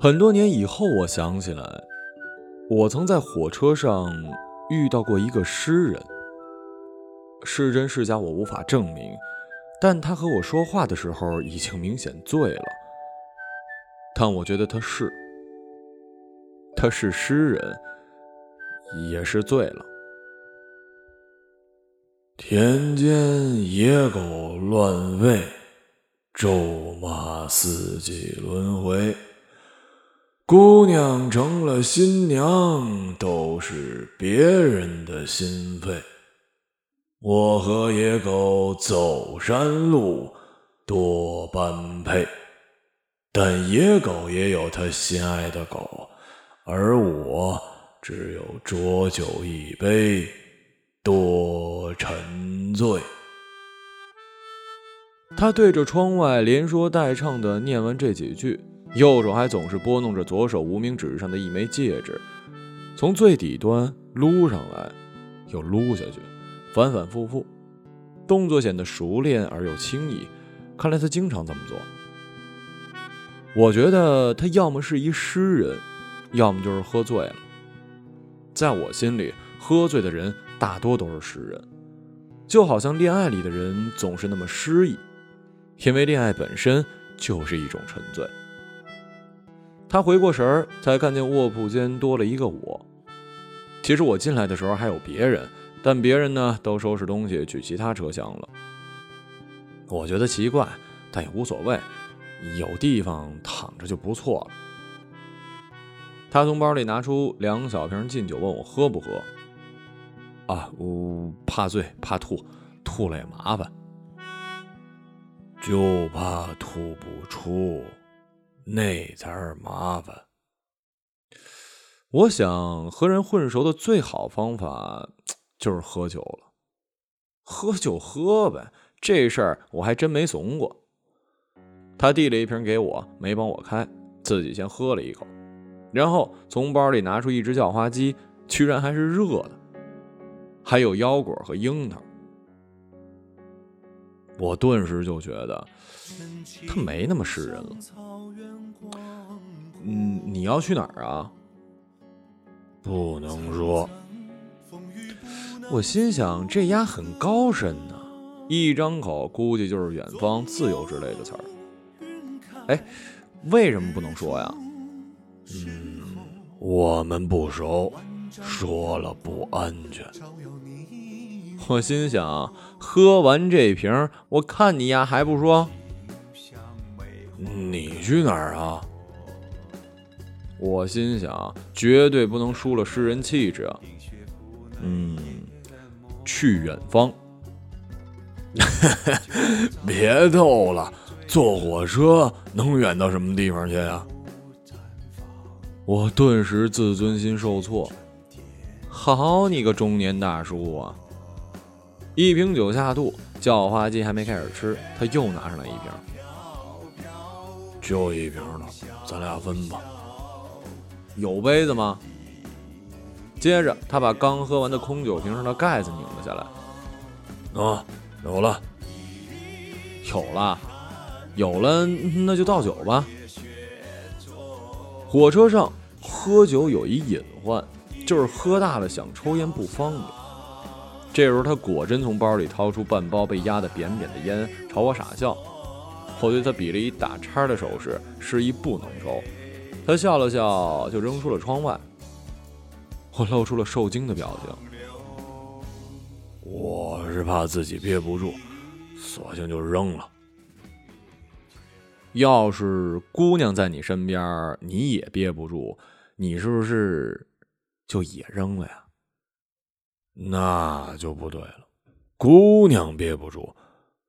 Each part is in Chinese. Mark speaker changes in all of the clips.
Speaker 1: 很多年以后，我想起来，我曾在火车上遇到过一个诗人，是真是假我无法证明，但他和我说话的时候已经明显醉了。但我觉得他是，他是诗人，也是醉了。
Speaker 2: 田间野狗乱吠，咒骂四季轮回。姑娘成了新娘，都是别人的心肺。我和野狗走山路，多般配。但野狗也有他心爱的狗，而我只有浊酒一杯，多沉醉。
Speaker 1: 他对着窗外连说带唱的念完这几句。右手还总是拨弄着左手无名指上的一枚戒指，从最底端撸上来，又撸下去，反反复复，动作显得熟练而又轻易。看来他经常这么做。我觉得他要么是一诗人，要么就是喝醉了。在我心里，喝醉的人大多都是诗人，就好像恋爱里的人总是那么诗意，因为恋爱本身就是一种沉醉。他回过神儿，才看见卧铺间多了一个我。其实我进来的时候还有别人，但别人呢都收拾东西去其他车厢了。我觉得奇怪，但也无所谓，有地方躺着就不错了。他从包里拿出两小瓶劲酒，问我喝不喝。啊，我怕醉怕吐，吐了也麻烦，
Speaker 2: 就怕吐不出。那才是麻烦。
Speaker 1: 我想和人混熟的最好方法就是喝酒了，喝就喝呗，这事儿我还真没怂过。他递了一瓶给我，没帮我开，自己先喝了一口，然后从包里拿出一只叫花鸡，居然还是热的，还有腰果和樱桃。我顿时就觉得他没那么诗人了。嗯，你要去哪儿啊？
Speaker 2: 不能说。
Speaker 1: 我心想，这丫很高深呢，一张口估计就是远方、自由之类的词儿。哎，为什么不能说呀？
Speaker 2: 嗯，我们不熟，说了不安全。
Speaker 1: 我心想，喝完这瓶，我看你丫还不说。
Speaker 2: 你去哪儿啊？
Speaker 1: 我心想，绝对不能输了诗人气质！嗯，去远方。
Speaker 2: 别逗了，坐火车能远到什么地方去呀？
Speaker 1: 我顿时自尊心受挫。好你个中年大叔啊！一瓶酒下肚，叫花鸡还没开始吃，他又拿上来一瓶。
Speaker 2: 就一瓶了，咱俩分吧。
Speaker 1: 有杯子吗？接着，他把刚喝完的空酒瓶上的盖子拧了下来。
Speaker 2: 啊，有了，
Speaker 1: 有了，有了，那就倒酒吧。火车上喝酒有一隐患，就是喝大了想抽烟不方便。这时候，他果真从包里掏出半包被压得扁扁的烟，朝我傻笑。我对他比了一打叉的手势，示意不能抽。他笑了笑，就扔出了窗外。我露出了受惊的表情。
Speaker 2: 我是怕自己憋不住，索性就扔了。
Speaker 1: 要是姑娘在你身边，你也憋不住，你是不是就也扔了呀？
Speaker 2: 那就不对了。姑娘憋不住，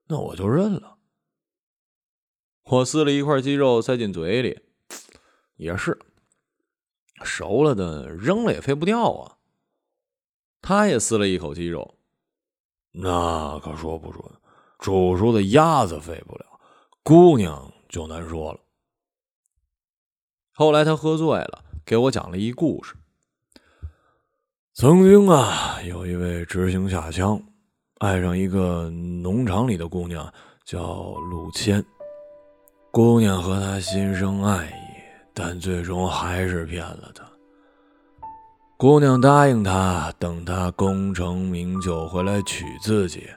Speaker 2: 那我就认了。
Speaker 1: 我撕了一块鸡肉塞进嘴里。也是，熟了的扔了也飞不掉啊。他也撕了一口鸡肉，
Speaker 2: 那可说不准，煮熟的鸭子飞不了，姑娘就难说了。
Speaker 1: 后来他喝醉了，给我讲了一故事。
Speaker 2: 曾经啊，有一位执行下乡，爱上一个农场里的姑娘，叫陆谦。姑娘和他心生爱意。但最终还是骗了他。姑娘答应他，等他功成名就回来娶自己。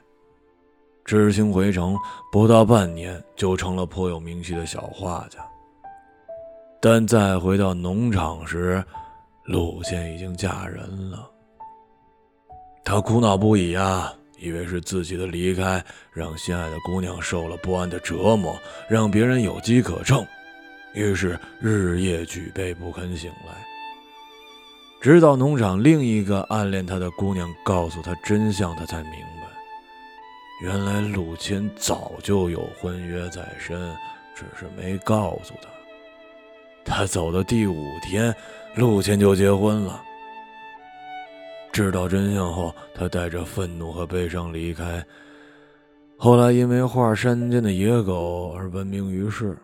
Speaker 2: 知青回城不到半年，就成了颇有名气的小画家。但再回到农场时，陆谦已经嫁人了。他苦恼不已啊，以为是自己的离开让心爱的姑娘受了不安的折磨，让别人有机可乘，于是日夜举杯不肯醒来。直到农场另一个暗恋他的姑娘告诉他真相，他才明白，原来陆谦早就有婚约在身，只是没告诉他。他走的第五天，陆谦就结婚了。知道真相后，他带着愤怒和悲伤离开。后来因为画山间的野狗而闻名于世。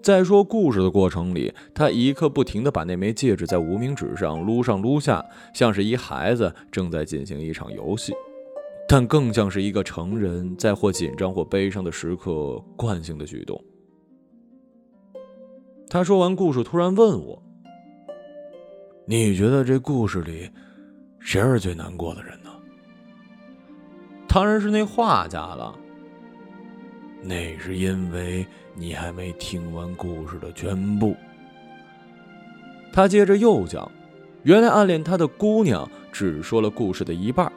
Speaker 1: 在说故事的过程里，他一刻不停地把那枚戒指在无名指上撸上撸下，像是一孩子正在进行一场游戏，但更像是一个成人在或紧张或悲伤的时刻惯性的举动。他说完故事，突然问我：“
Speaker 2: 你觉得这故事里谁是最难过的人呢？”
Speaker 1: 当然是那画家了。
Speaker 2: 那是因为你还没听完故事的全部。
Speaker 1: 他接着又讲：“原来暗恋他的姑娘只说了故事的一半。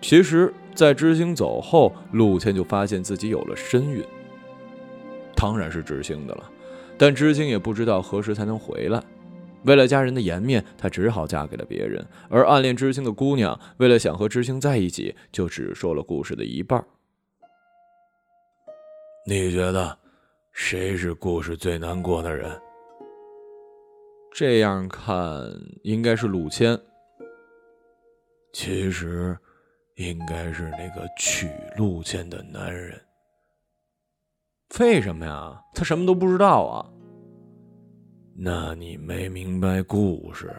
Speaker 1: 其实，在知青走后，陆谦就发现自己有了身孕，当然是知青的了。”但知青也不知道何时才能回来，为了家人的颜面，她只好嫁给了别人。而暗恋知青的姑娘，为了想和知青在一起，就只说了故事的一半。
Speaker 2: 你觉得谁是故事最难过的人？
Speaker 1: 这样看，应该是陆谦。
Speaker 2: 其实，应该是那个娶陆谦的男人。
Speaker 1: 为什么呀？他什么都不知道啊！
Speaker 2: 那你没明白故事。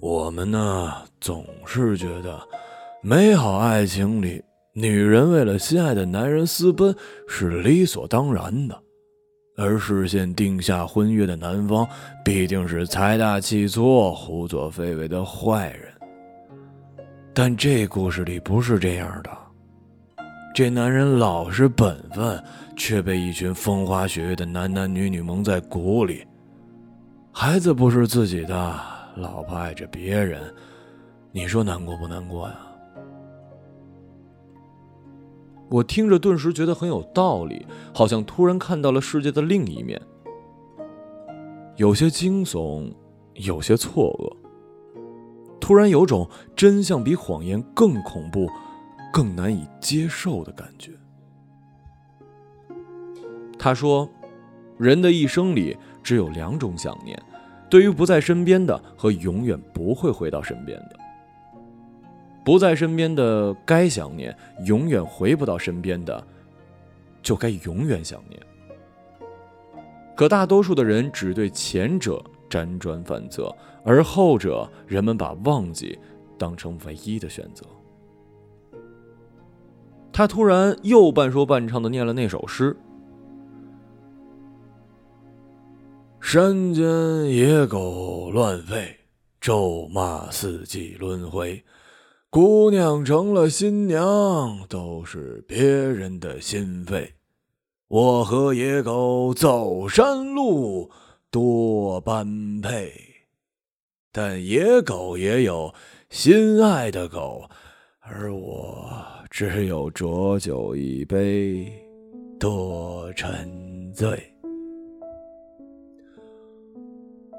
Speaker 2: 我们呢，总是觉得，美好爱情里，女人为了心爱的男人私奔是理所当然的，而事先定下婚约的男方必定是财大气粗、胡作非为的坏人。但这故事里不是这样的。这男人老实本分，却被一群风花雪月的男男女女蒙在鼓里。孩子不是自己的，老婆爱着别人，你说难过不难过呀？
Speaker 1: 我听着顿时觉得很有道理，好像突然看到了世界的另一面，有些惊悚，有些错愕，突然有种真相比谎言更恐怖。更难以接受的感觉。他说：“人的一生里只有两种想念，对于不在身边的和永远不会回到身边的。不在身边的该想念，永远回不到身边的，就该永远想念。可大多数的人只对前者辗转反侧，而后者，人们把忘记当成唯一的选择。”他突然又半说半唱的念了那首诗：“
Speaker 2: 山间野狗乱吠，咒骂四季轮回。姑娘成了新娘，都是别人的心肺。我和野狗走山路，多般配。但野狗也有心爱的狗，而我……”只有浊酒一杯，多沉醉。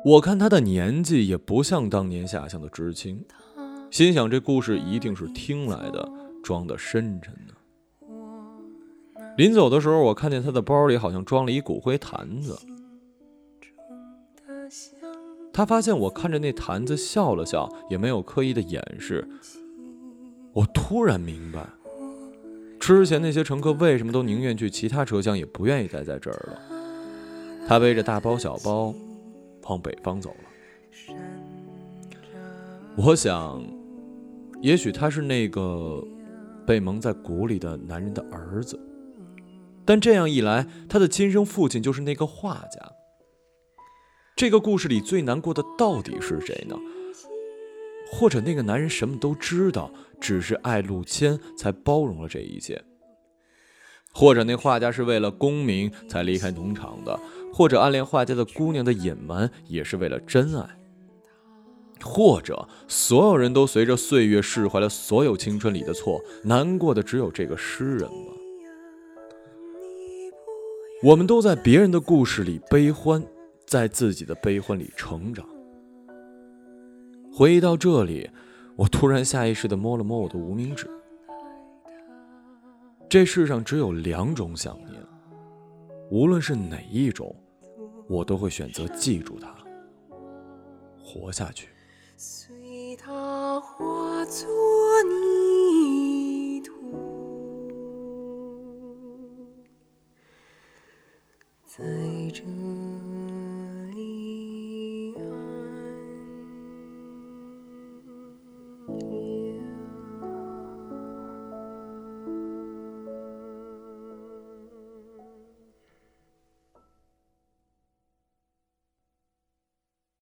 Speaker 1: 我看他的年纪也不像当年下乡的知青，心想这故事一定是听来的，装的深沉呢。临走的时候，我看见他的包里好像装了一骨灰坛子。他发现我看着那坛子笑了笑，也没有刻意的掩饰。我突然明白。之前那些乘客为什么都宁愿去其他车厢，也不愿意待在这儿了？他背着大包小包，往北方走了。我想，也许他是那个被蒙在鼓里的男人的儿子。但这样一来，他的亲生父亲就是那个画家。这个故事里最难过的到底是谁呢？或者那个男人什么都知道，只是爱陆谦才包容了这一切？或者那画家是为了功名才离开农场的？或者暗恋画家的姑娘的隐瞒也是为了真爱？或者所有人都随着岁月释怀了所有青春里的错，难过的只有这个诗人吗？我们都在别人的故事里悲欢，在自己的悲欢里成长。回忆到这里，我突然下意识地摸了摸我的无名指。这世上只有两种想念，无论是哪一种。我都会选择记住它，活下去。随它化作泥土，在这。